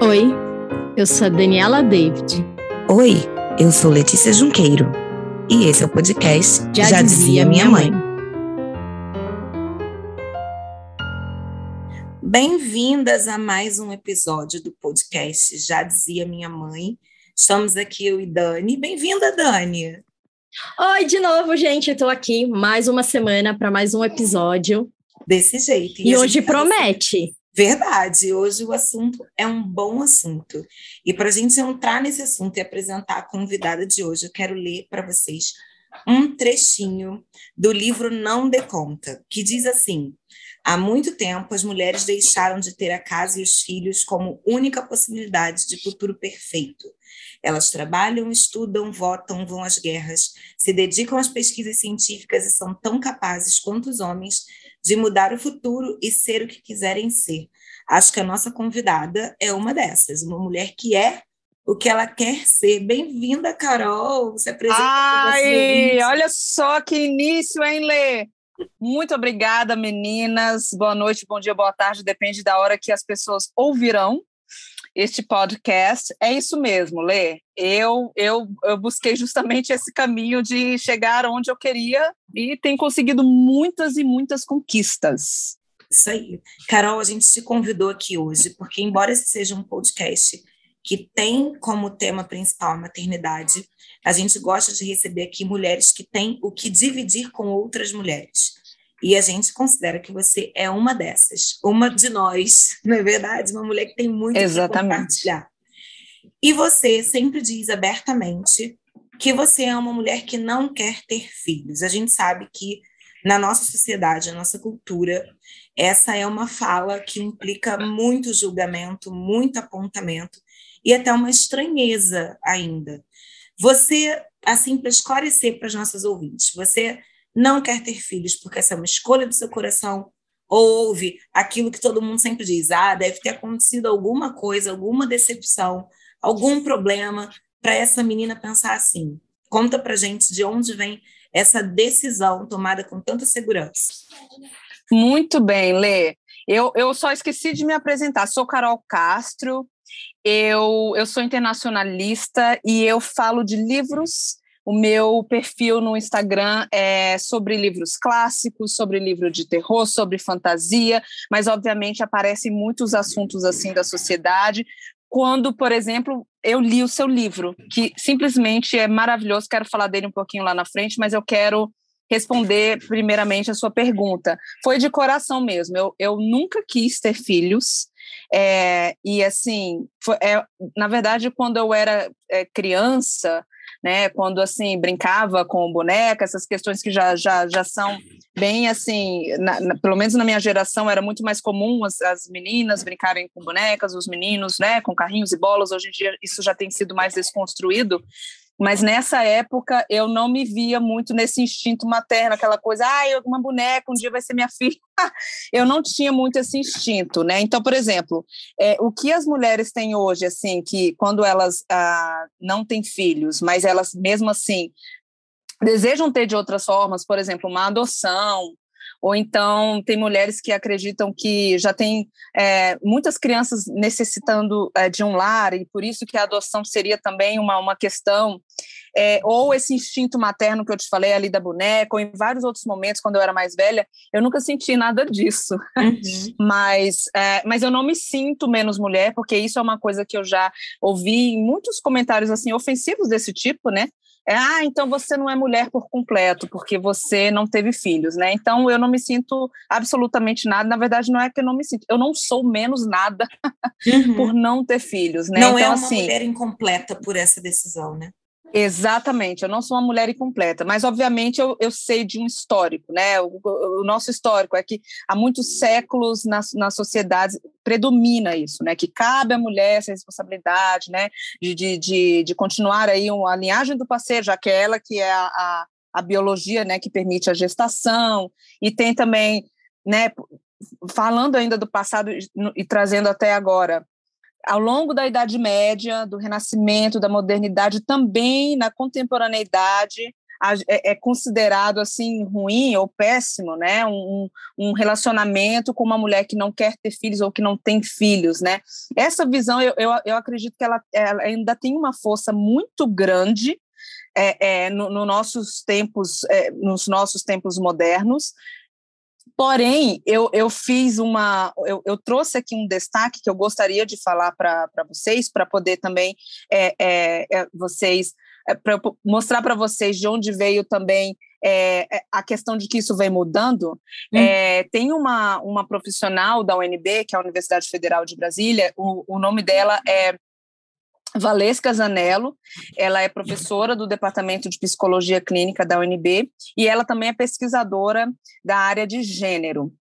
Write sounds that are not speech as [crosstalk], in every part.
Oi, eu sou a Daniela David. Oi, eu sou Letícia Junqueiro. E esse é o podcast Já, Já dizia, Minha Mãe. mãe. Bem-vindas a mais um episódio do podcast Já Dizia Minha Mãe. Estamos aqui eu e Dani. Bem-vinda, Dani. Oi, de novo, gente. Estou aqui mais uma semana para mais um episódio. Desse jeito. E, e hoje promete. Verdade, hoje o assunto é um bom assunto. E para a gente entrar nesse assunto e apresentar a convidada de hoje, eu quero ler para vocês um trechinho do livro Não Dê Conta, que diz assim: Há muito tempo, as mulheres deixaram de ter a casa e os filhos como única possibilidade de futuro perfeito. Elas trabalham, estudam, votam, vão às guerras, se dedicam às pesquisas científicas e são tão capazes quanto os homens de mudar o futuro e ser o que quiserem ser. Acho que a nossa convidada é uma dessas, uma mulher que é o que ela quer ser. Bem-vinda, Carol. Você apresenta Ai, olha só que início, hein, Lê? Muito obrigada, meninas. Boa noite, bom dia, boa tarde, depende da hora que as pessoas ouvirão este podcast. É isso mesmo, Lê. Eu, eu, eu busquei justamente esse caminho de chegar onde eu queria e tenho conseguido muitas e muitas conquistas. Isso aí. Carol, a gente te convidou aqui hoje, porque, embora esse seja um podcast que tem como tema principal a maternidade, a gente gosta de receber aqui mulheres que têm o que dividir com outras mulheres. E a gente considera que você é uma dessas, uma de nós, [laughs] não é verdade? Uma mulher que tem muito Exatamente. compartilhar. E você sempre diz abertamente que você é uma mulher que não quer ter filhos. A gente sabe que na nossa sociedade, na nossa cultura, essa é uma fala que implica muito julgamento, muito apontamento e até uma estranheza ainda. Você, assim, para esclarecer para as nossas ouvintes, você não quer ter filhos porque essa é uma escolha do seu coração, ou ouve aquilo que todo mundo sempre diz: ah, deve ter acontecido alguma coisa, alguma decepção, algum problema para essa menina pensar assim. Conta para gente de onde vem essa decisão tomada com tanta segurança. Muito bem, Lê. Eu, eu só esqueci de me apresentar. Sou Carol Castro, eu, eu sou internacionalista e eu falo de livros o meu perfil no Instagram é sobre livros clássicos, sobre livro de terror, sobre fantasia, mas obviamente aparecem muitos assuntos assim da sociedade. Quando, por exemplo, eu li o seu livro, que simplesmente é maravilhoso, quero falar dele um pouquinho lá na frente, mas eu quero responder primeiramente a sua pergunta. Foi de coração mesmo. Eu, eu nunca quis ter filhos. É, e assim, foi, é, na verdade, quando eu era é, criança, né? Quando assim brincava com boneca, essas questões que já, já, já são bem assim, na, na, pelo menos na minha geração era muito mais comum as, as meninas brincarem com bonecas, os meninos, né, com carrinhos e bolas. Hoje em dia isso já tem sido mais desconstruído. Mas nessa época eu não me via muito nesse instinto materno, aquela coisa, ah, uma boneca, um dia vai ser minha filha. [laughs] eu não tinha muito esse instinto, né? Então, por exemplo, é, o que as mulheres têm hoje, assim, que quando elas ah, não têm filhos, mas elas mesmo assim desejam ter de outras formas, por exemplo, uma adoção, ou então tem mulheres que acreditam que já tem é, muitas crianças necessitando é, de um lar e por isso que a adoção seria também uma, uma questão, é, ou esse instinto materno que eu te falei ali da boneca, ou em vários outros momentos quando eu era mais velha, eu nunca senti nada disso, uhum. [laughs] mas, é, mas eu não me sinto menos mulher, porque isso é uma coisa que eu já ouvi em muitos comentários assim ofensivos desse tipo, né? É, ah, então você não é mulher por completo, porque você não teve filhos, né? Então eu não me sinto absolutamente nada. Na verdade, não é que eu não me sinto, eu não sou menos nada [laughs] uhum. por não ter filhos, né? Não então, é uma assim, mulher incompleta por essa decisão, né? Exatamente, eu não sou uma mulher incompleta, mas obviamente eu, eu sei de um histórico, né? O, o, nosso histórico é que há muitos séculos na, na sociedade predomina isso, né? Que cabe à mulher essa responsabilidade, né? De, de, de, de continuar aí a linhagem do parceiro, já que é ela que é a, a, a biologia, né? Que permite a gestação, e tem também, né? Falando ainda do passado e, e trazendo até agora, ao longo da Idade Média, do Renascimento, da modernidade, também na contemporaneidade, é, é, considerado assim ruim ou péssimo, né? Um, um, relacionamento com uma mulher que não quer ter filhos ou que não tem filhos, né? Essa visão, eu, eu, eu acredito que ela, ela ainda tem uma força muito grande é, é, no, no, nossos tempos, é, nos nossos tempos modernos. Porém, eu, eu fiz uma, eu, eu trouxe aqui um destaque que eu gostaria de falar para vocês, para poder também é, é, é, vocês é, para mostrar para vocês de onde veio também é, é, a questão de que isso vem mudando. Hum. É, tem uma, uma profissional da UNB, que é a Universidade Federal de Brasília, o, o nome dela é Valesca Zanello, ela é professora do Departamento de Psicologia Clínica da UNB e ela também é pesquisadora da área de gênero.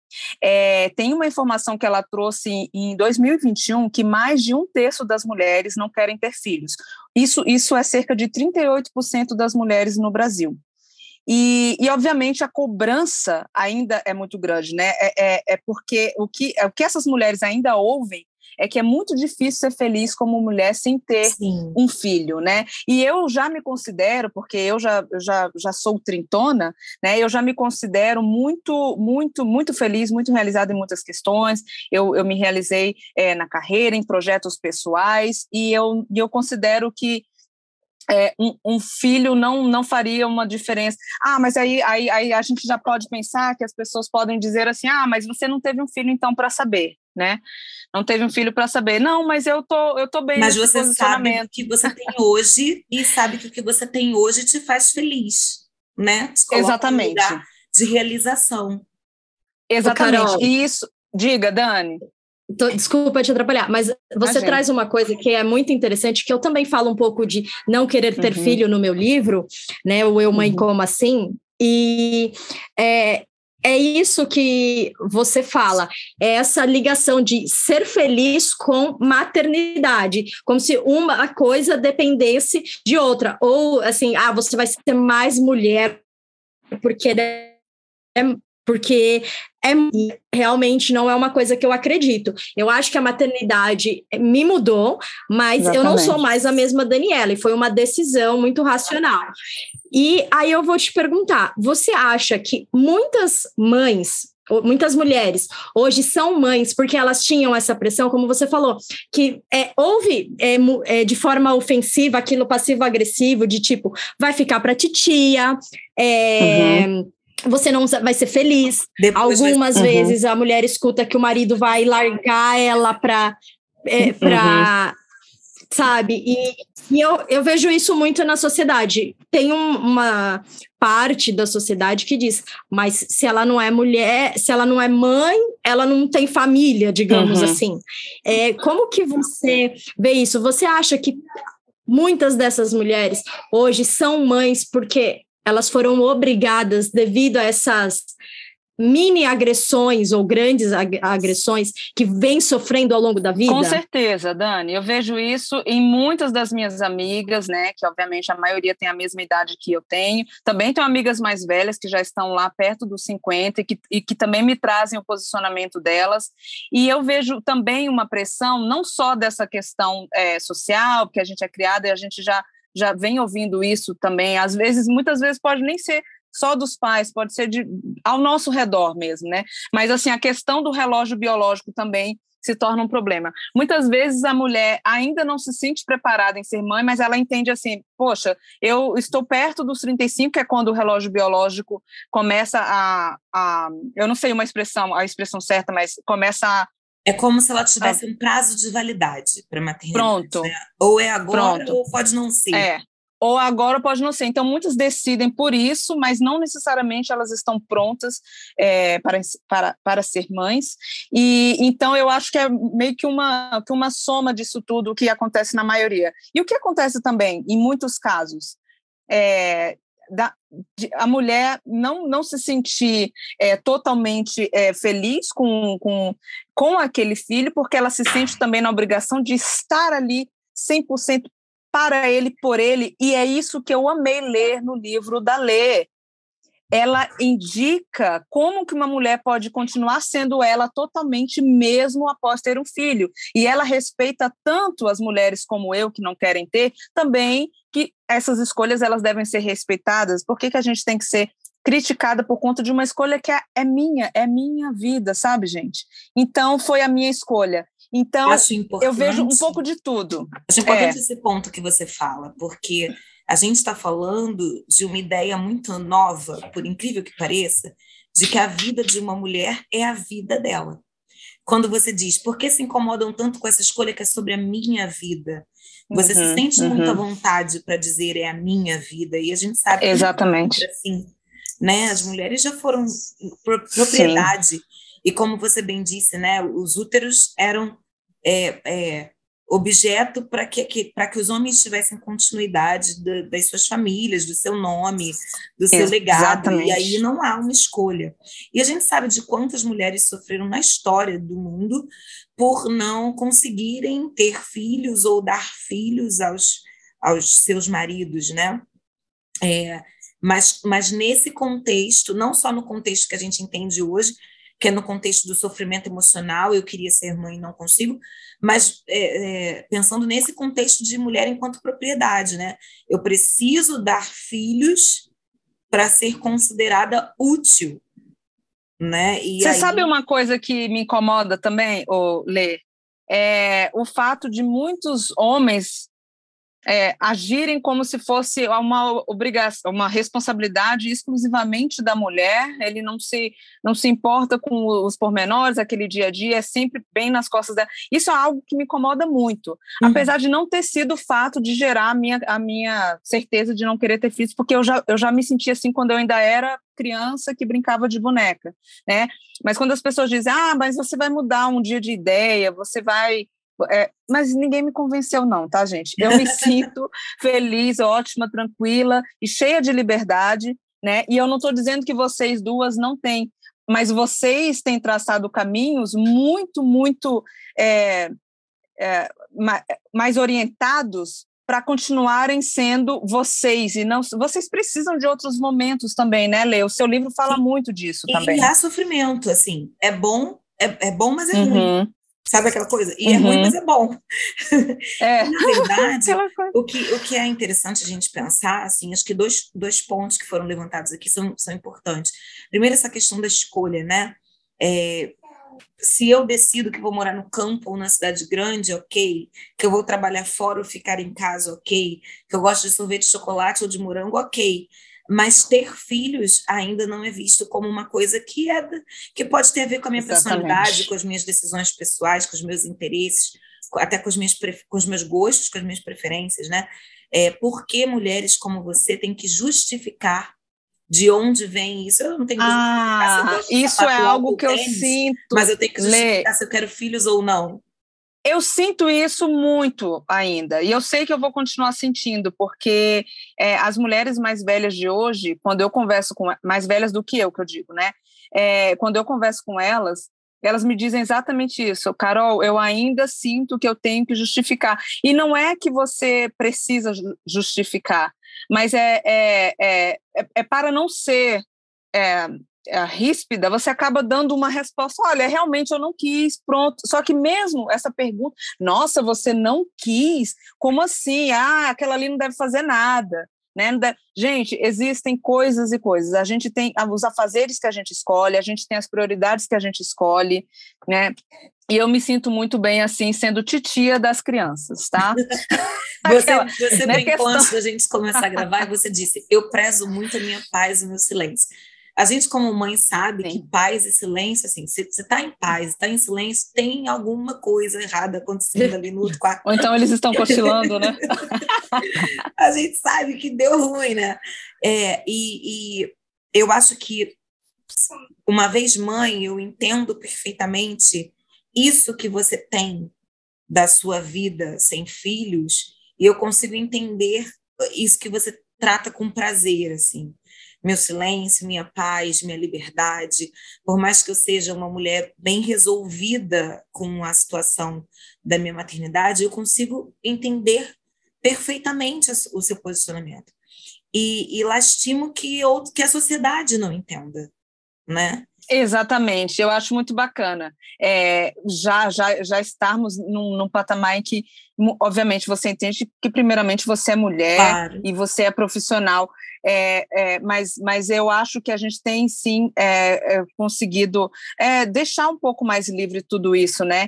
É, tem uma informação que ela trouxe em 2021 que mais de um terço das mulheres não querem ter filhos. Isso, isso é cerca de 38% das mulheres no Brasil. E, e, obviamente, a cobrança ainda é muito grande, né? É, é, é porque o que, é, o que essas mulheres ainda ouvem é que é muito difícil ser feliz como mulher sem ter Sim. um filho, né? E eu já me considero, porque eu já, já, já sou trintona, né? Eu já me considero muito, muito, muito feliz, muito realizada em muitas questões. Eu, eu me realizei é, na carreira, em projetos pessoais, e eu, eu considero que é, um, um, filho não, não faria uma diferença. Ah, mas aí, aí, aí a gente já pode pensar que as pessoas podem dizer assim: ah, mas você não teve um filho então para saber, né? Não teve um filho para saber. Não, mas eu tô, eu tô bem. Mas você sabe o que você tem hoje [laughs] e sabe que o que você tem hoje te faz feliz, né? Exatamente. de realização. Exatamente. E isso. Diga, Dani. Tô, desculpa te atrapalhar, mas você traz uma coisa que é muito interessante, que eu também falo um pouco de não querer ter uhum. filho no meu livro, né? O Eu Mãe uhum. Como Assim. E é, é isso que você fala, é essa ligação de ser feliz com maternidade, como se uma coisa dependesse de outra, ou assim, ah, você vai ser mais mulher porque é porque é realmente não é uma coisa que eu acredito. Eu acho que a maternidade me mudou, mas Exatamente. eu não sou mais a mesma Daniela, e foi uma decisão muito racional. E aí eu vou te perguntar: você acha que muitas mães muitas mulheres hoje são mães porque elas tinham essa pressão, como você falou, que é, houve é, é, de forma ofensiva aquilo passivo-agressivo, de tipo, vai ficar para titia, é, uhum você não vai ser feliz. Depois Algumas vai... Uhum. vezes a mulher escuta que o marido vai largar ela para é, para uhum. sabe? E, e, eu, eu vejo isso muito na sociedade. Tem um, uma parte da sociedade que diz, mas se ela não é mulher, se ela não é mãe, ela não tem família, digamos uhum. assim. É, como que você vê isso? Você acha que muitas dessas mulheres hoje são mães porque elas foram obrigadas, devido a essas mini agressões ou grandes agressões que vem sofrendo ao longo da vida? Com certeza, Dani. Eu vejo isso em muitas das minhas amigas, né? Que obviamente a maioria tem a mesma idade que eu tenho. Também tenho amigas mais velhas que já estão lá perto dos 50 e que, e que também me trazem o posicionamento delas. E eu vejo também uma pressão, não só dessa questão é, social, que a gente é criada e a gente já já vem ouvindo isso também. Às vezes, muitas vezes pode nem ser só dos pais, pode ser de, ao nosso redor mesmo, né? Mas assim, a questão do relógio biológico também se torna um problema. Muitas vezes a mulher ainda não se sente preparada em ser mãe, mas ela entende assim: poxa, eu estou perto dos 35, que é quando o relógio biológico começa a. a eu não sei uma expressão, a expressão certa, mas começa a é como se ela tivesse um prazo de validade para maternidade. Pronto. Né? Ou é agora Pronto. ou pode não ser. É. Ou agora pode não ser. Então, muitas decidem por isso, mas não necessariamente elas estão prontas é, para, para, para ser mães. E então eu acho que é meio que uma, que uma soma disso tudo que acontece na maioria. E o que acontece também, em muitos casos, é, da, a mulher não, não se sentir é, totalmente é, feliz com, com, com aquele filho, porque ela se sente também na obrigação de estar ali 100% para ele, por ele, e é isso que eu amei ler no livro da Lê. Ela indica como que uma mulher pode continuar sendo ela totalmente mesmo após ter um filho. E ela respeita tanto as mulheres como eu que não querem ter, também que essas escolhas elas devem ser respeitadas. Por que, que a gente tem que ser criticada por conta de uma escolha que é, é minha, é minha vida, sabe, gente? Então foi a minha escolha. Então eu vejo um pouco de tudo. Acho importante é. esse ponto que você fala, porque a gente está falando de uma ideia muito nova, por incrível que pareça, de que a vida de uma mulher é a vida dela. Quando você diz, por que se incomodam tanto com essa escolha que é sobre a minha vida? Você uhum, se sente uhum. muita vontade para dizer é a minha vida, e a gente sabe Exatamente. que assim, né? As mulheres já foram propriedade, Sim. e como você bem disse, né? Os úteros eram é, é, objeto para que, que, que os homens tivessem continuidade do, das suas famílias, do seu nome, do seu legado, e aí não há uma escolha. E a gente sabe de quantas mulheres sofreram na história do mundo por não conseguirem ter filhos ou dar filhos aos, aos seus maridos, né? É, mas, mas nesse contexto, não só no contexto que a gente entende hoje, que é no contexto do sofrimento emocional, eu queria ser mãe e não consigo, mas é, é, pensando nesse contexto de mulher enquanto propriedade, né? Eu preciso dar filhos para ser considerada útil, né? E Você aí... sabe uma coisa que me incomoda também, Lê? É o fato de muitos homens é, agirem como se fosse uma obrigação, uma responsabilidade exclusivamente da mulher. Ele não se não se importa com os pormenores, aquele dia a dia é sempre bem nas costas dela. Isso é algo que me incomoda muito, uhum. apesar de não ter sido o fato de gerar a minha, a minha certeza de não querer ter filhos, porque eu já, eu já me sentia assim quando eu ainda era criança que brincava de boneca, né? Mas quando as pessoas dizem, ah, mas você vai mudar um dia de ideia, você vai é, mas ninguém me convenceu, não, tá, gente? Eu me [laughs] sinto feliz, ótima, tranquila e cheia de liberdade, né? E eu não estou dizendo que vocês duas não têm, mas vocês têm traçado caminhos muito, muito é, é, mais orientados para continuarem sendo vocês e não vocês precisam de outros momentos também, né, Lê? O seu livro fala Sim. muito disso e, também. E há sofrimento, assim, é bom, é, é bom, mas é uhum. ruim. Sabe aquela coisa? E uhum. é ruim, uhum. mas é bom. [laughs] É. Na verdade, o, que, o que é interessante a gente pensar, assim, acho que dois, dois pontos que foram levantados aqui são, são importantes. Primeiro, essa questão da escolha, né? É, se eu decido que vou morar no campo ou na cidade grande, ok. Que eu vou trabalhar fora ou ficar em casa, ok. Que eu gosto de sorvete de chocolate ou de morango, ok mas ter filhos ainda não é visto como uma coisa que é que pode ter a ver com a minha Exatamente. personalidade, com as minhas decisões pessoais, com os meus interesses, até com os meus, com os meus gostos, com as minhas preferências, né? É, por que mulheres como você têm que justificar de onde vem isso? Eu não tenho que ah, isso é algo que tênis, eu sinto. Mas eu tenho que justificar Lê. se eu quero filhos ou não. Eu sinto isso muito ainda, e eu sei que eu vou continuar sentindo, porque é, as mulheres mais velhas de hoje, quando eu converso com mais velhas do que eu, que eu digo, né? É, quando eu converso com elas, elas me dizem exatamente isso, Carol. Eu ainda sinto que eu tenho que justificar, e não é que você precisa justificar, mas é, é, é, é para não ser é, a ríspida, você acaba dando uma resposta: olha, realmente eu não quis, pronto. Só que mesmo essa pergunta, nossa, você não quis? Como assim? Ah, aquela ali não deve fazer nada. Né? Gente, existem coisas e coisas. A gente tem os afazeres que a gente escolhe, a gente tem as prioridades que a gente escolhe, né? E eu me sinto muito bem assim, sendo titia das crianças, tá? [laughs] você Aquela, você né, brincou questão... antes da gente começar a gravar e você disse: Eu prezo muito a minha paz e o meu silêncio. A gente, como mãe, sabe Sim. que paz e silêncio, assim, se você está em paz, está em silêncio, tem alguma coisa errada acontecendo ali no outro quarto. [laughs] Ou então eles estão cochilando, né? [laughs] a gente sabe que deu ruim, né? É, e, e eu acho que, uma vez mãe, eu entendo perfeitamente isso que você tem da sua vida sem filhos, e eu consigo entender isso que você trata com prazer, assim meu silêncio, minha paz, minha liberdade. Por mais que eu seja uma mulher bem resolvida com a situação da minha maternidade, eu consigo entender perfeitamente o seu posicionamento. e, e lastimo que, outro, que a sociedade não entenda, né? Exatamente, eu acho muito bacana. É, já, já, já estarmos num, num, patamar em que, obviamente, você entende que, primeiramente, você é mulher claro. e você é profissional. É, é, mas, mas eu acho que a gente tem sim é, é conseguido é, deixar um pouco mais livre tudo isso, né?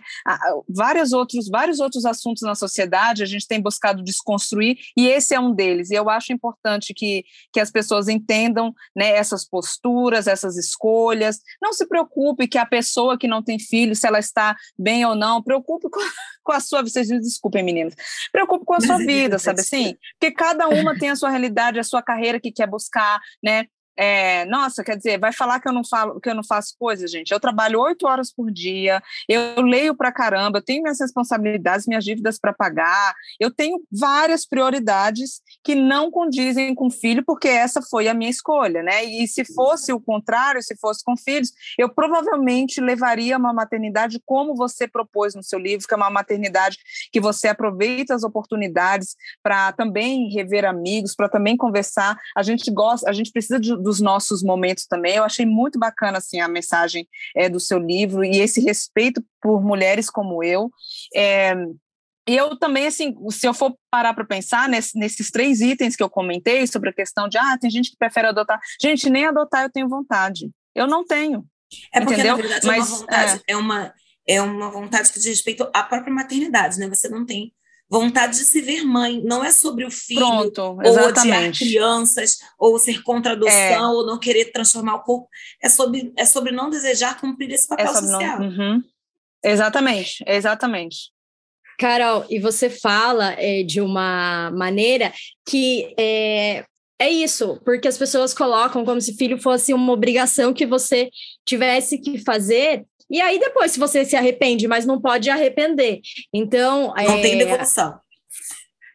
Vários outros, vários outros assuntos na sociedade a gente tem buscado desconstruir e esse é um deles. E eu acho importante que, que as pessoas entendam né, essas posturas, essas escolhas. Não se preocupe que a pessoa que não tem filho, se ela está bem ou não, preocupe com, [laughs] com a sua. Vocês me desculpem, meninas. Preocupe com a sua vida, sabe assim? Porque cada uma tem a sua realidade, a sua carreira que quer buscar, né? É, nossa, quer dizer, vai falar que eu não falo, que eu não faço coisas, gente. Eu trabalho oito horas por dia, eu leio pra caramba, eu tenho minhas responsabilidades, minhas dívidas para pagar, eu tenho várias prioridades que não condizem com filho, porque essa foi a minha escolha, né? E se fosse o contrário, se fosse com filhos, eu provavelmente levaria uma maternidade como você propôs no seu livro, que é uma maternidade que você aproveita as oportunidades para também rever amigos, para também conversar. A gente gosta, a gente precisa de dos nossos momentos também. Eu achei muito bacana assim a mensagem é, do seu livro e esse respeito por mulheres como eu. É, e eu também, assim, se eu for parar para pensar nesse, nesses três itens que eu comentei sobre a questão de, ah, tem gente que prefere adotar. Gente, nem adotar eu tenho vontade. Eu não tenho. É porque, entendeu? na verdade, Mas, é uma vontade, é. é uma, é uma vontade que diz respeito à própria maternidade, né? Você não tem vontade de se ver mãe. Não é sobre o filho, Pronto, ou odiar crianças, ou ser contra a adoção, é. ou não querer transformar o corpo. É sobre, é sobre não desejar cumprir esse papel é social. Não, uhum. Exatamente, exatamente. Carol, e você fala é, de uma maneira que é, é isso, porque as pessoas colocam como se filho fosse uma obrigação que você tivesse que fazer e aí depois, se você se arrepende, mas não pode arrepender. Então. Não é... tem devolução.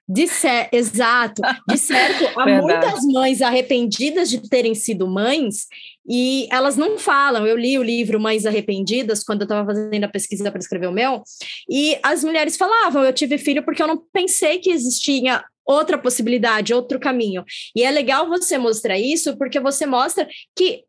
De cer exato. De certo, há muitas mães arrependidas de terem sido mães e elas não falam. Eu li o livro Mães Arrependidas quando eu estava fazendo a pesquisa para escrever o meu, e as mulheres falavam: eu tive filho porque eu não pensei que existia outra possibilidade, outro caminho. E é legal você mostrar isso porque você mostra que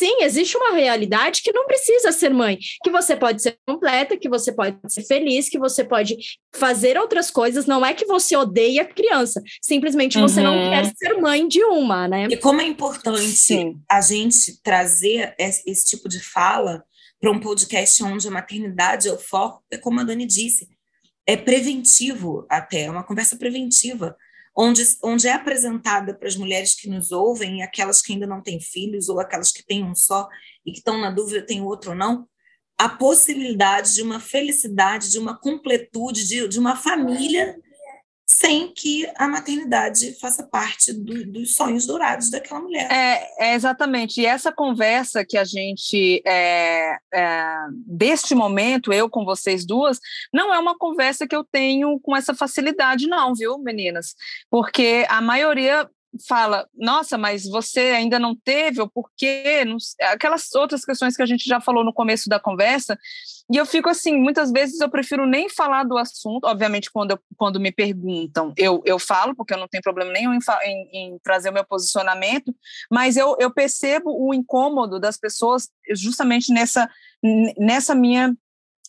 sim, existe uma realidade que não precisa ser mãe, que você pode ser completa, que você pode ser feliz, que você pode fazer outras coisas. Não é que você odeia a criança, simplesmente uhum. você não uhum. quer ser mãe de uma, né? E como é importante sim. a gente trazer esse, esse tipo de fala para um podcast onde a maternidade é o foco, é como a Dani disse, é preventivo até, é uma conversa preventiva onde, onde é apresentada para as mulheres que nos ouvem, aquelas que ainda não têm filhos, ou aquelas que têm um só e que estão na dúvida, tem outro ou não, a possibilidade de uma felicidade, de uma completude, de, de uma família sem que a maternidade faça parte do, dos sonhos dourados daquela mulher. É, é, exatamente. E essa conversa que a gente, é, é, deste momento, eu com vocês duas, não é uma conversa que eu tenho com essa facilidade, não, viu, meninas? Porque a maioria fala, nossa, mas você ainda não teve, ou por quê? Aquelas outras questões que a gente já falou no começo da conversa, e eu fico assim, muitas vezes eu prefiro nem falar do assunto, obviamente quando, eu, quando me perguntam, eu, eu falo, porque eu não tenho problema nenhum em, em, em trazer o meu posicionamento, mas eu, eu percebo o incômodo das pessoas justamente nessa, nessa minha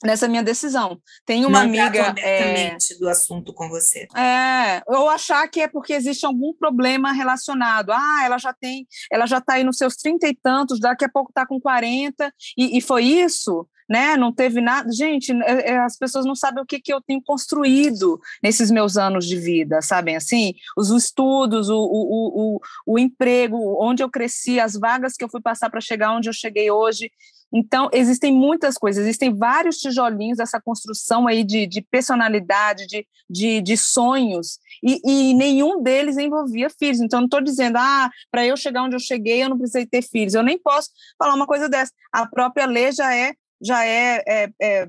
nessa minha decisão. Tem uma não amiga é, do assunto com você. É, ou achar que é porque existe algum problema relacionado. Ah, ela já tem, ela já está aí nos seus trinta e tantos, daqui a pouco está com 40 e, e foi isso. Né? Não teve nada. Gente, é, é, as pessoas não sabem o que, que eu tenho construído nesses meus anos de vida, sabem assim? Os estudos, o, o, o, o emprego, onde eu cresci, as vagas que eu fui passar para chegar onde eu cheguei hoje. Então, existem muitas coisas, existem vários tijolinhos dessa construção aí de, de personalidade, de, de, de sonhos, e, e, nenhum deles envolvia filhos. Então, não estou dizendo, ah, para eu chegar onde eu cheguei, eu não precisei ter filhos. Eu nem posso falar uma coisa dessa. A própria lei já é, já é, é, é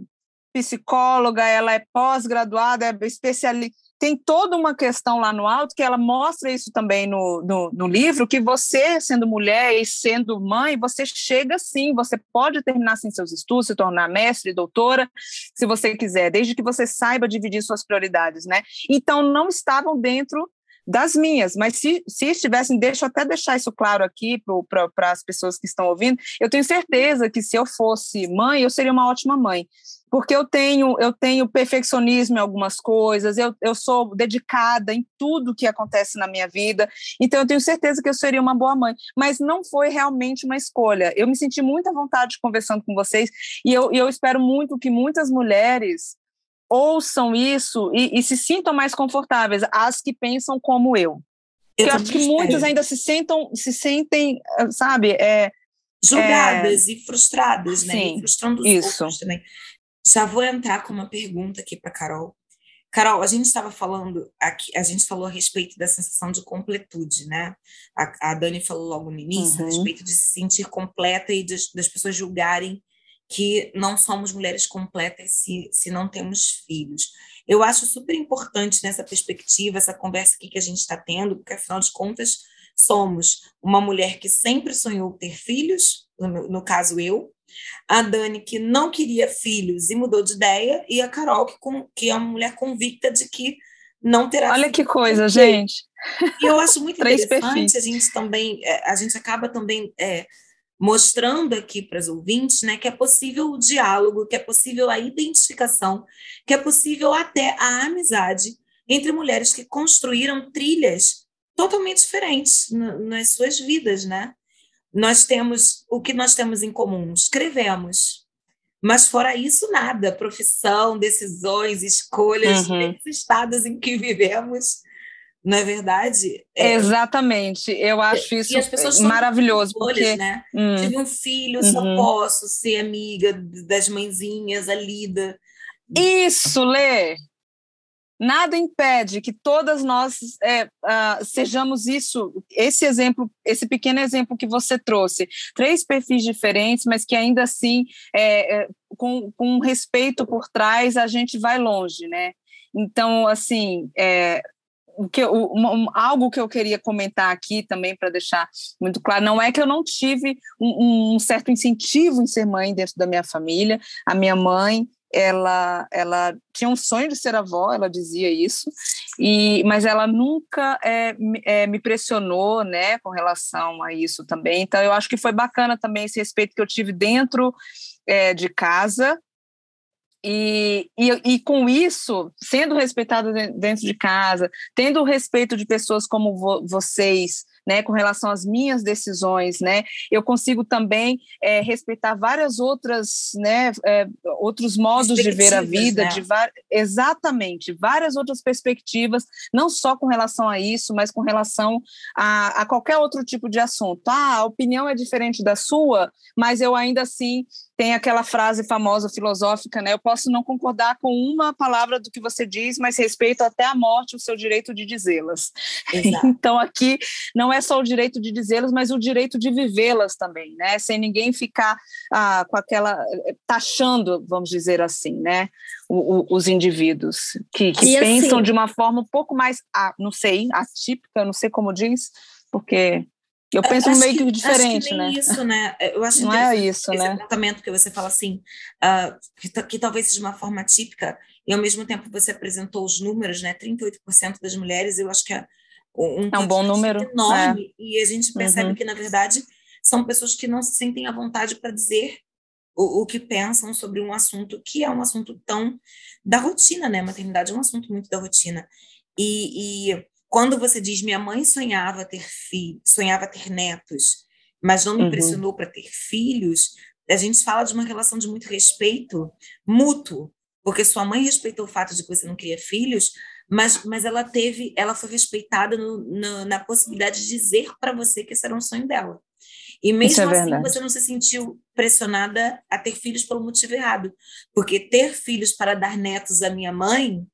psicóloga, ela é pós-graduada, é especialista tem toda uma questão lá no alto que ela mostra isso também no, no, no, livro, que você, sendo mulher e sendo mãe, você chega sim, você pode terminar sim seus estudos, se tornar mestre, doutora, se você quiser, desde que você saiba dividir suas prioridades, né? Então, não estavam dentro das minhas, mas se, se estivessem, deixa eu até deixar isso claro aqui para as pessoas que estão ouvindo, eu tenho certeza que se eu fosse mãe, eu seria uma ótima mãe, porque eu tenho eu tenho perfeccionismo em algumas coisas, eu, eu sou dedicada em tudo que acontece na minha vida, então eu tenho certeza que eu seria uma boa mãe, mas não foi realmente uma escolha. Eu me senti muito à vontade conversando com vocês e eu, e eu espero muito que muitas mulheres ouçam isso e, e, se sintam mais confortáveis, as que pensam como eu. Eu, eu acho que muitas ainda se sentam, se sentem, sabe, é, julgadas é... e frustradas, né? Sim, e frustrando os isso. outros também. Já vou entrar com uma pergunta aqui para Carol. Carol, a gente estava falando aqui, a gente falou a respeito da sensação de completude, né? A, a Dani falou logo no início uhum. a respeito de se sentir completa e de, das pessoas julgarem que não somos mulheres completas se, se não temos filhos. Eu acho super importante nessa perspectiva, essa conversa aqui que a gente está tendo, porque afinal de contas somos uma mulher que sempre sonhou ter filhos, no, no caso eu, a Dani que não queria filhos e mudou de ideia, e a Carol que, com, que é uma mulher convicta de que não terá Olha que coisa, gente. E eu acho muito [laughs] interessante a gente também, é, a gente acaba também é, mostrando aqui para os ouvintes né, que é possível o diálogo, que é possível a identificação, que é possível até a amizade entre mulheres que construíram trilhas totalmente diferentes nas suas vidas, né? Nós temos o que nós temos em comum, escrevemos. Mas fora isso, nada. Profissão, decisões, escolhas, uhum. [laughs] estados em que vivemos não é verdade? É, Exatamente, eu acho isso maravilhoso. porque né? Hum. Tive um filho, uhum. só posso ser amiga das mãezinhas, a lida. Isso, Lê! Nada impede que todas nós é, uh, sejamos isso, esse exemplo, esse pequeno exemplo que você trouxe. Três perfis diferentes, mas que ainda assim, é, é, com, com respeito por trás, a gente vai longe, né? Então, assim, é, que um, algo que eu queria comentar aqui também para deixar muito claro, não é que eu não tive um, um, certo incentivo em ser mãe dentro da minha família. A minha mãe, ela, ela tinha um sonho de ser avó, ela dizia isso, e mas ela nunca é, é, me pressionou, né, com relação a isso também. Então eu acho que foi bacana também esse respeito que eu tive dentro é, de casa e, e, e, com isso, sendo respeitada dentro de casa, tendo o respeito de pessoas como vo vocês, né, com relação às minhas decisões, né, eu consigo também é, respeitar várias outras, né, é, outros modos de ver a vida, né? de exatamente, várias outras perspectivas, não só com relação a isso, mas com relação a, a qualquer outro tipo de assunto. Ah, a opinião é diferente da sua, mas eu ainda assim tem aquela frase famosa filosófica, né? Eu posso não concordar com uma palavra do que você diz, mas respeito até a morte o seu direito de dizê-las. [laughs] Então aqui não é só o direito de dizê-las, mas o direito de vivê-las também, né? Sem ninguém ficar ah, com aquela taxando, vamos dizer assim, né? O, o, os indivíduos que, que pensam assim, de uma forma um pouco mais, ah, não sei, atípica, não sei como diz, porque eu penso acho meio que, que diferente, que né? isso, né? Eu acho não é isso, esse né? apontamento que você fala assim, uh, que, que, talvez seja uma forma típica, e ao mesmo tempo você apresentou os números, né? 38% das mulheres, eu acho que é um, é um bom número enorme, é. e a gente percebe uhum. que, na verdade, são pessoas que não se sentem à vontade para dizer o, o, que pensam sobre um assunto que é um assunto tão da rotina, né? Maternidade é um assunto muito da rotina. E, e quando você diz minha mãe sonhava ter filhos, sonhava ter netos, mas não me uhum. pressionou para ter filhos, a gente fala de uma relação de muito respeito mútuo, porque sua mãe respeitou o fato de que você não queria filhos, mas, mas ela teve, ela foi respeitada no, no, na possibilidade de dizer para você que esse era um sonho dela. E mesmo é assim, você não se sentiu pressionada a ter filhos pelo motivo errado, porque ter filhos para dar netos à minha mãe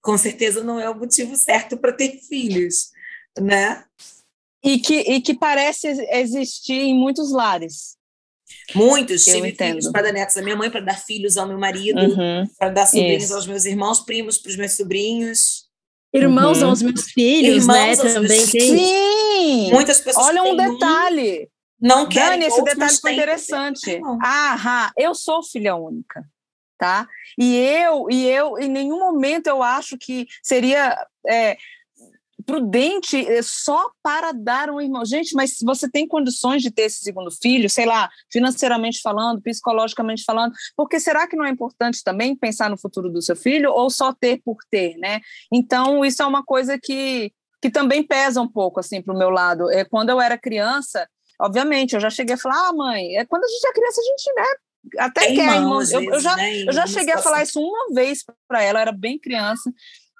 com certeza não é o motivo certo para ter filhos, né? E que, e que parece existir em muitos lares. Muitos, eu tive entendo. filhos para dar netos à minha mãe, para dar filhos ao meu marido, uhum. para dar sobrinhos Isso. aos meus irmãos, primos para os meus sobrinhos. Irmãos uhum. aos meus filhos, né, irmãos né? Também meus... Sim! Muitas pessoas Olha um detalhe. Um, não Dani, esse detalhe foi interessante. Ah, eu sou filha única tá? E eu, e eu, em nenhum momento eu acho que seria é, prudente eh, só para dar um irmão. Gente, mas você tem condições de ter esse segundo filho, sei lá, financeiramente falando, psicologicamente falando, porque será que não é importante também pensar no futuro do seu filho ou só ter por ter, né? Então, isso é uma coisa que, que também pesa um pouco, assim, para o meu lado. É, quando eu era criança, obviamente, eu já cheguei a falar, ah, mãe, é quando a gente é criança, a gente, né, até quer, irmão, irmão. às Eu, eu já, né, eu já cheguei a falar isso uma vez para ela, eu era bem criança.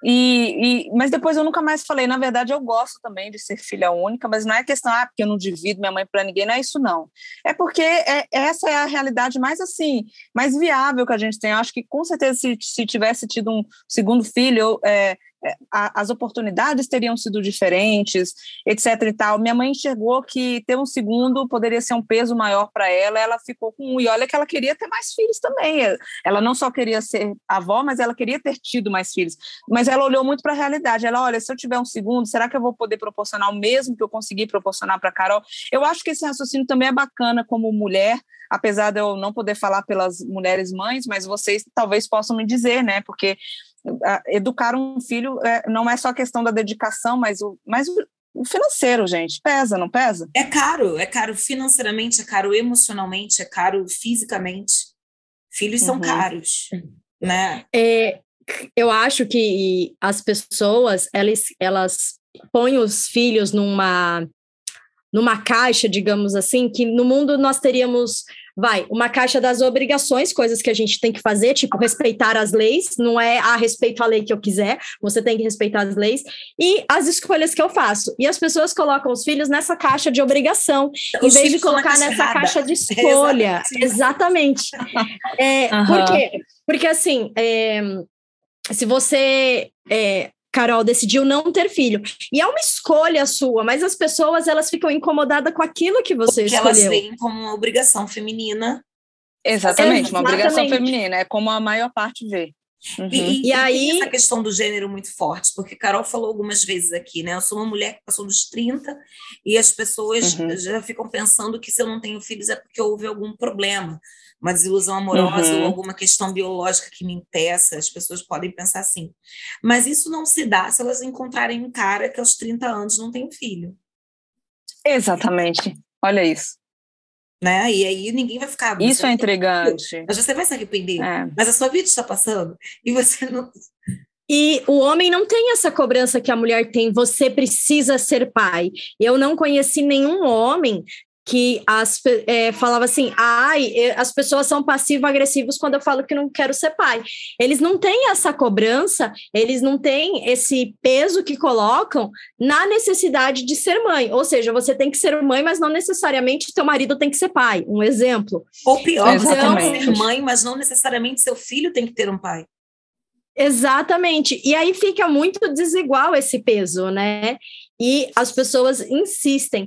E, e- mas depois eu nunca mais falei. Na verdade, eu gosto também de ser filha única, mas não é questão, ah, porque eu não divido minha mãe para ninguém, não é isso, não. É porque é- essa é a realidade mais assim, mais viável que a gente tem. Eu acho que com certeza, se, se tivesse tido um segundo filho, eu, é, as oportunidades teriam sido diferentes, etc. e tal. Minha mãe enxergou que ter um segundo poderia ser um peso maior para ela, ela ficou com um. E olha que ela queria ter mais filhos também. Ela não só queria ser avó, mas ela queria ter tido mais filhos. Mas ela olhou muito para a realidade. Ela, olha, se eu tiver um segundo, será que eu vou poder proporcionar o mesmo que eu consegui proporcionar para Carol? Eu acho que esse raciocínio também é bacana como mulher, apesar de eu não poder falar pelas mulheres mães, mas vocês talvez possam me dizer, né? Porque educar um filho é, não é só questão da dedicação, mas o, mas o, financeiro, gente, pesa, não pesa? É caro, é caro financeiramente, é caro emocionalmente, é caro fisicamente. Filhos são Uhum. caros, né? É, eu acho que as pessoas elas, elas põem os filhos numa numa caixa, digamos assim, que no mundo nós teríamos, vai, uma caixa das obrigações, coisas que a gente tem que fazer, tipo respeitar as leis, não é a respeito a lei que eu quiser, você tem que respeitar as leis, e as escolhas que eu faço. E as pessoas colocam os filhos nessa caixa de obrigação, em Os vez de colocar nessa errada. caixa de [laughs] escolha. Exatamente. Exatamente. [laughs] É, Aham. Por quê? Porque assim, é, se você, é, Carol, decidiu não ter filho, e é uma escolha sua, mas as pessoas elas ficam incomodadas com aquilo que você Porque elas escolheu. veem como uma obrigação feminina. Exatamente, uma obrigação Exatamente. feminina, é como a maior parte vê. Uhum. E, e- E e aí- tem essa questão do gênero muito forte, porque Carol falou algumas vezes aqui, né? Eu sou uma mulher que passou dos 30 e as pessoas Uhum. já ficam pensando que se eu não tenho filhos é porque houve algum problema, uma desilusão amorosa Uhum. ou alguma questão biológica que me impeça. As pessoas podem pensar assim. Mas isso não se dá se elas encontrarem um cara que aos 30 anos não tem filho. Exatamente. Olha isso. Né? E aí ninguém vai ficar. Isso "Você é intrigante. filho?" Mas você vai se arrepender. É. Mas a sua vida está passando e você não. [laughs] E o homem não tem essa cobrança que a mulher tem, você precisa ser pai. Eu não conheci nenhum homem que as, é, falava assim, ai, as pessoas são passivo-agressivos quando eu falo que não quero ser pai. Eles não têm essa cobrança, eles não têm esse peso que colocam na necessidade de ser mãe. Ou seja, você tem que ser mãe, mas não necessariamente teu marido tem que ser pai. Um exemplo. Ou pior, você tem que ser mãe, mas não necessariamente seu filho tem que ter um pai. Exatamente. E aí fica muito desigual esse peso, né? E as pessoas insistem.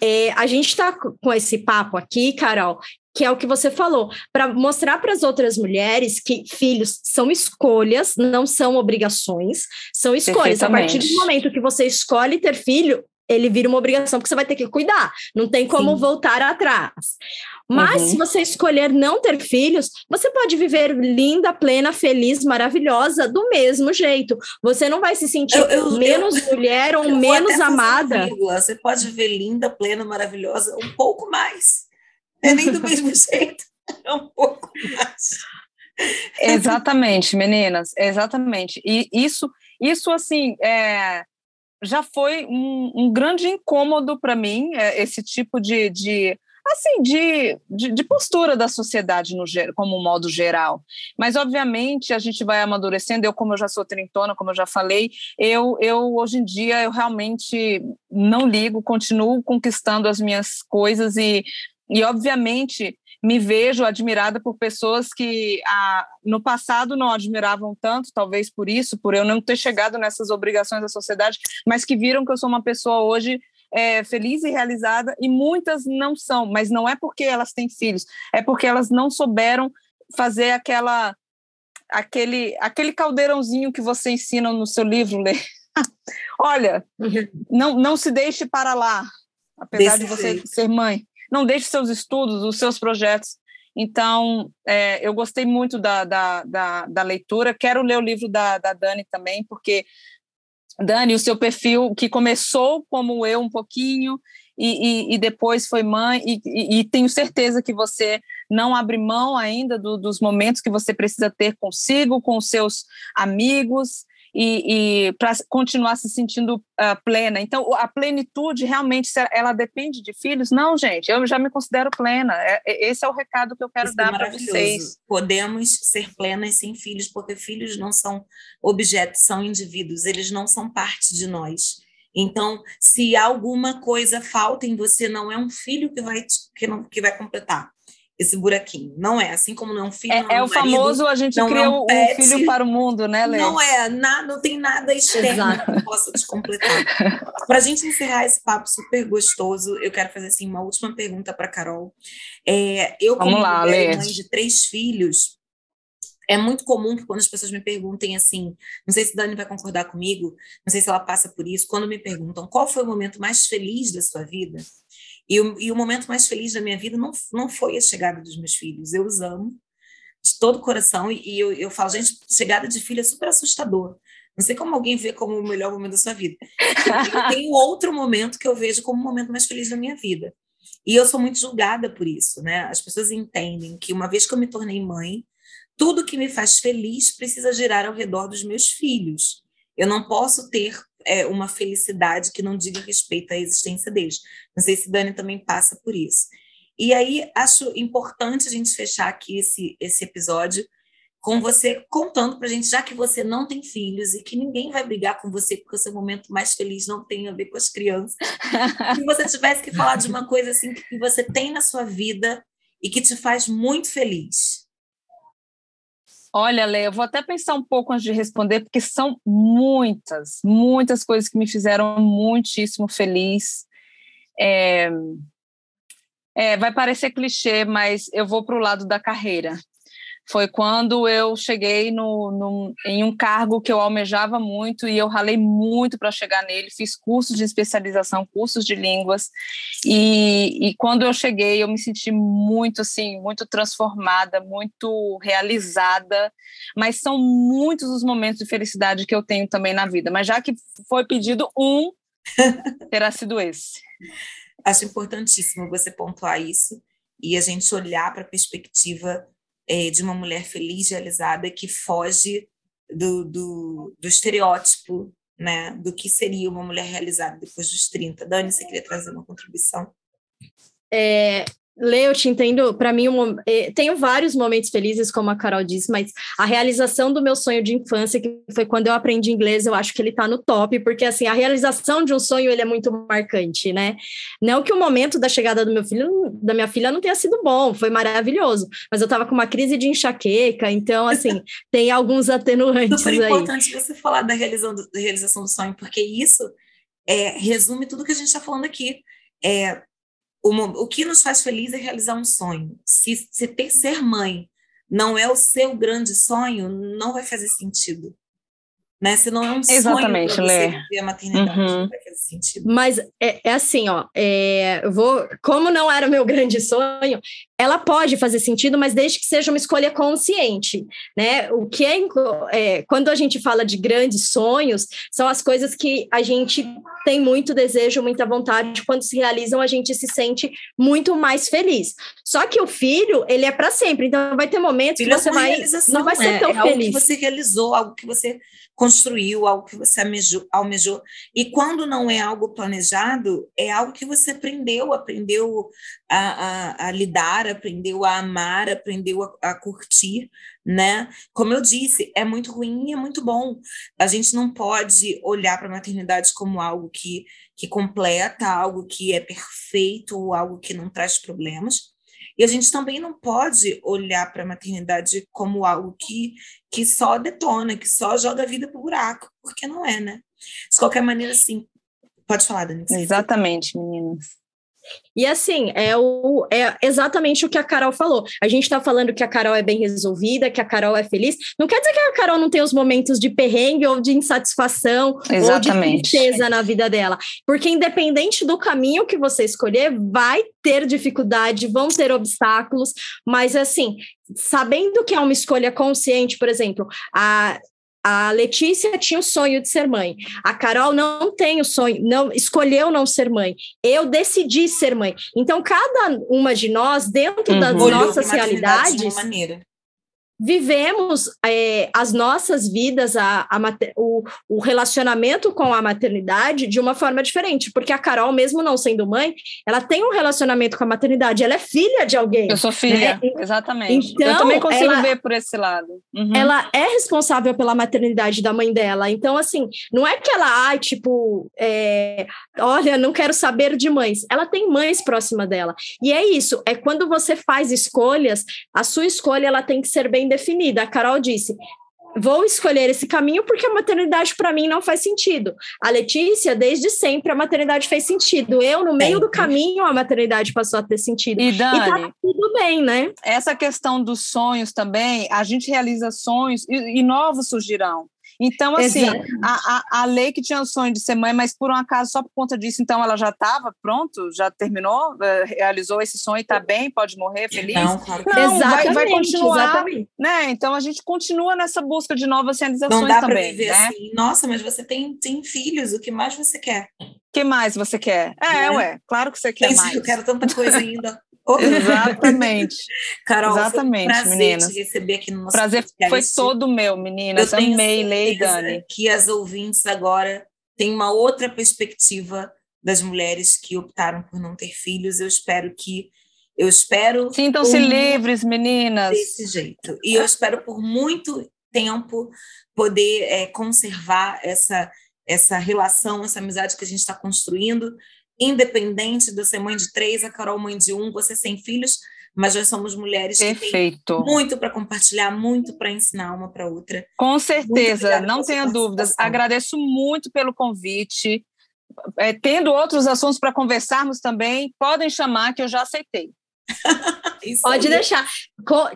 É, a gente está com esse papo aqui, Carol, que é o que você falou, para mostrar para as outras mulheres que filhos são escolhas, não são obrigações, são escolhas. A partir do momento que você escolhe ter filho, ele vira uma obrigação, porque você vai ter que cuidar, não tem como Sim. voltar atrás. Mas Uhum. se você escolher não ter filhos, você pode viver linda, plena, feliz, maravilhosa, do mesmo jeito. Você não vai se sentir Eu- eu- menos [laughs] mulher ou Eu menos amada. Você pode ver linda, plena, maravilhosa, um pouco mais. Não é nem do mesmo [laughs] jeito, é um pouco mais. [laughs] Exatamente, meninas, exatamente. E isso, isso assim, é, já foi um, um grande incômodo para mim, é, esse tipo de, de assim, de, de, de postura da sociedade no, como um modo geral. Mas, obviamente, a gente vai amadurecendo. Eu, como eu já sou trintona, como eu já falei, eu, eu hoje em dia, eu realmente não ligo, continuo conquistando as minhas coisas e, e obviamente, me vejo admirada por pessoas que ah, no passado não admiravam tanto, talvez por isso, por eu não ter chegado nessas obrigações da sociedade, mas que viram que eu sou uma pessoa hoje é, feliz e realizada, e muitas não são, mas não é porque elas têm filhos, é porque elas não souberam fazer aquela aquele aquele caldeirãozinho que você ensina no seu livro, Lê. [laughs] Olha, não, não se deixe para lá, apesar Desse de você jeito. ser mãe. Não deixe seus estudos, os seus projetos. Então, é, eu gostei muito da, da, da, da leitura. Quero ler o livro da, da Dani também, porque Dani, o seu perfil que começou como eu um pouquinho e, e, e depois foi mãe, e, e, tenho certeza que você não abre mão ainda do, dos momentos que você precisa ter consigo, com os seus amigos, e, e para continuar se sentindo uh, plena. Então, a plenitude realmente ela depende de filhos? Não, gente, eu já me considero plena. É, é esse é o recado que eu quero Isso é dar é para vocês. Podemos ser plenas sem filhos, porque filhos não são objetos, são indivíduos, eles não são parte de nós. Então, se alguma coisa falta em você, não é um filho que vai, que não, que vai completar esse buraquinho. Não é, assim como não é um filho. É, não é, é o marido, famoso a gente cria é um, um filho para o mundo, né, Lê? Não é, na, não tem nada externo Exato. que [laughs] possa te completar. para a gente encerrar esse papo super gostoso, eu quero fazer assim, uma última pergunta para Carol. É, eu, Vamos como lá, mulher, mãe de três filhos, é muito comum que quando as pessoas me perguntem assim, não sei se Dani vai concordar comigo, não sei se ela passa por isso, quando me perguntam qual foi o momento mais feliz da sua vida, e o, e o momento mais feliz da minha vida não, não foi a chegada dos meus filhos. Eu os amo de todo o coração e, e eu, eu falo, gente, chegada de filho é super assustador. Não sei como alguém vê como o melhor momento da sua vida. Eu [laughs] tenho outro momento que eu vejo como o momento mais feliz da minha vida. E eu sou muito julgada por isso, né? As pessoas entendem que uma vez que eu me tornei mãe, tudo que me faz feliz precisa girar ao redor dos meus filhos. Eu não posso ter é, uma felicidade que não diga respeito à existência deles. Não sei se Dani também passa por isso. E aí acho importante a gente fechar aqui esse, esse episódio com você contando para a gente, já que você não tem filhos e que ninguém vai brigar com você porque o seu momento mais feliz não tem a ver com as crianças, [laughs] se você tivesse que falar de uma coisa assim que você tem na sua vida e que te faz muito feliz, Olha, Lê, eu vou até pensar um pouco antes de responder, porque são muitas, muitas coisas que me fizeram muitíssimo feliz. É, é, vai parecer clichê, mas eu vou para o lado da carreira foi quando eu cheguei no, no, em um cargo que eu almejava muito e eu ralei muito para chegar nele, fiz cursos de especialização, cursos de línguas, e, e quando eu cheguei eu me senti muito, assim, muito transformada, muito realizada, mas são muitos os momentos de felicidade que eu tenho também na vida, mas já que foi pedido um, [laughs] terá sido esse. Acho importantíssimo você pontuar isso e a gente olhar para a perspectiva é, de uma mulher feliz, realizada, que foge do, do, do estereótipo né, do que seria uma mulher realizada depois dos 30. Dani, você queria trazer uma contribuição? É, Lê, eu te entendo. Para mim, um, eh, tenho vários momentos felizes, como a Carol disse, mas a realização do meu sonho de infância, que foi quando eu aprendi inglês, eu acho que ele está no top, porque assim, a realização de um sonho ele é muito marcante, né? Não que o momento da chegada do meu filho, da minha filha, não tenha sido bom, foi maravilhoso, mas eu estava com uma crise de enxaqueca, então, assim, [laughs] tem alguns atenuantes. Super importante você falar da realização do, da realização do sonho, porque isso é, resume tudo que a gente está falando aqui. É, o, o que nos faz feliz é realizar um sonho. Se, se ter ser mãe não é o seu grande sonho, não vai fazer sentido. Né? Se não é um Exatamente, sonho para você viver a maternidade, uhum. não vai fazer sentido. Mas é, é assim, ó, é, vou, como não era o meu grande sonho, ela pode fazer sentido, mas desde que seja uma escolha consciente, né? O que é, é, quando a gente fala de grandes sonhos, são as coisas que a gente tem muito desejo, muita vontade, quando se realizam, a gente se sente muito mais feliz. Só que o filho, ele é para sempre, então vai ter momentos filho que é você é vai não vai ser né? tão é feliz. Algo que você realizou, algo que você construiu, algo que você almejou, almejou. E quando não é algo planejado, é algo que você aprendeu, aprendeu a, a, a lidar, aprendeu a amar, aprendeu a, a, curtir, né? Como eu disse, é muito ruim e é muito bom. A gente não pode olhar para a maternidade como algo que, que completa, algo que é perfeito, ou algo que não traz problemas e a gente também não pode olhar para a maternidade como algo que, que só detona, que só joga a vida para o buraco, porque não é, né? De qualquer maneira, assim, pode falar, Dani. Exatamente, meninas. E assim, é, o, é exatamente o que a Carol falou. A gente está falando que a Carol é bem resolvida, que a Carol é feliz. Não quer dizer que a Carol não tem os momentos de perrengue ou de insatisfação exatamente. ou de tristeza na vida dela. Porque independente do caminho que você escolher, vai ter dificuldade, vão ter obstáculos, mas assim, sabendo que é uma escolha consciente, por exemplo, a, a Letícia tinha o sonho de ser mãe. A Carol não tem o sonho, não escolheu não ser mãe. Eu decidi ser mãe. Então, cada uma de nós, dentro uhum. das nossas realidades, de uma maneira vivemos é, as nossas vidas, a, a o, o, relacionamento com a maternidade de uma forma diferente, porque a Carol, mesmo não sendo mãe, ela tem um relacionamento com a maternidade, ela é filha de alguém. Eu sou filha, né? exatamente. Então, Eu também consigo ela, ver por esse lado. Uhum. Ela é responsável pela maternidade da mãe dela, então, assim, não é que ela, ai, tipo, é, olha, não quero saber de mães, ela tem mães próxima dela, e é isso, é quando você faz escolhas, a sua escolha, ela tem que ser bem definida. A Carol disse: vou escolher esse caminho porque a maternidade para mim não faz sentido. A Letícia, desde sempre, a maternidade fez sentido. Eu, no meio do caminho, a maternidade passou a ter sentido. E Dani, e tá tudo bem, né? Essa questão dos sonhos também, a gente realiza sonhos e, e novos surgirão. Então, assim, a, a, a, lei que tinha o sonho de ser mãe, mas por um acaso, só por conta disso, então ela já estava pronto, já terminou, eh, realizou esse sonho, está bem, pode morrer feliz? Não, claro que não vai, vai continuar, exatamente. né? Então a gente continua nessa busca de novas realizações não dá também. Viver né? assim, nossa, mas você tem, tem filhos, o que mais você quer? O que mais você quer? É, é. ué, claro que você quer mais. Eu quero tanta coisa ainda. [laughs] Exatamente. [laughs] Carol, Exatamente, foi um prazer meninas. te receber aqui no nosso Prazer podcast. foi todo meu, meninas. Eu Amei, Lei Dani. Que as ouvintes agora têm uma outra perspectiva das mulheres que optaram por não ter filhos. Eu espero que eu espero Sintam-se livres, meninas. Desse jeito. E eu espero por muito tempo poder é, conservar essa essa relação, essa amizade que a gente está construindo independente de eu ser mãe de três, a Carol mãe de um, você sem filhos, mas nós somos mulheres Perfeito. que têm muito para compartilhar, muito para ensinar uma para outra. Com certeza, não tenha dúvidas. Agradeço muito pelo convite. É, tendo outros assuntos para conversarmos também, podem chamar que eu já aceitei. [laughs] Pode aí. deixar.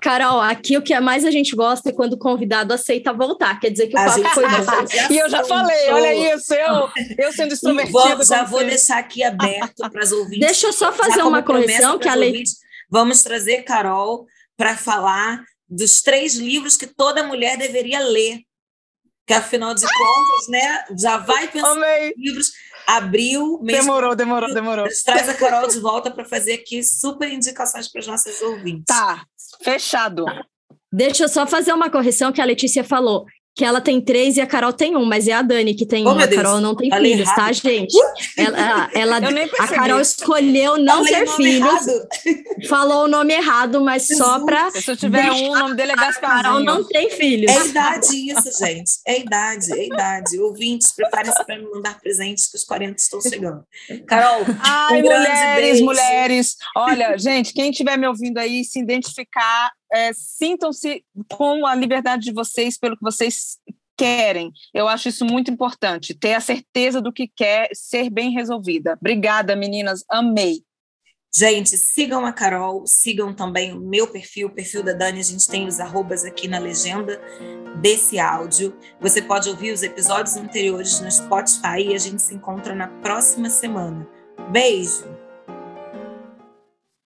Carol, aqui o que mais a gente gosta é quando o convidado aceita voltar. Quer dizer que o a papo foi bom. E eu já falei, olha isso, eu, eu sendo extrovertida. já vou deixar aqui aberto para as ouvintes. Deixa eu só fazer uma correção que a lei. Vamos trazer Carol para falar dos três livros que toda mulher deveria ler. Que afinal de contas, né, já vai pensar em livros abril. Demorou, demorou, demorou. Traz a Carol de volta para fazer aqui super indicações para os nossos ouvintes. Tá, fechado. Deixa eu só fazer uma correção que a Letícia falou que ela tem três e a Carol tem um, mas é a Dani que tem oh, um. A Carol não tem Falei filhos, tá, errado. tá, gente? Ela, ela a [laughs] Carol escolheu não Falei ter filhos. Errado. Falou o nome errado, mas Jesus. só para. Se eu tiver um, o nome dele é Gasparzinho. A Carol não tem filhos. É idade isso, gente. É idade, é idade. Ouvintes, preparem-se para me mandar presentes que os 40 estão chegando. Carol, Ai, um mulheres, mulheres. Olha, gente, quem estiver me ouvindo aí, se identificar é, sintam-se com a liberdade de vocês pelo que vocês querem. Eu acho isso muito importante, ter a certeza do que quer ser bem resolvida. Obrigada, meninas, amei. Gente, sigam a Carol, sigam também o meu perfil, o perfil da Dani, a gente tem os arrobas aqui na legenda desse áudio. Você pode ouvir os episódios anteriores no Spotify e a gente se encontra na próxima semana. Beijo!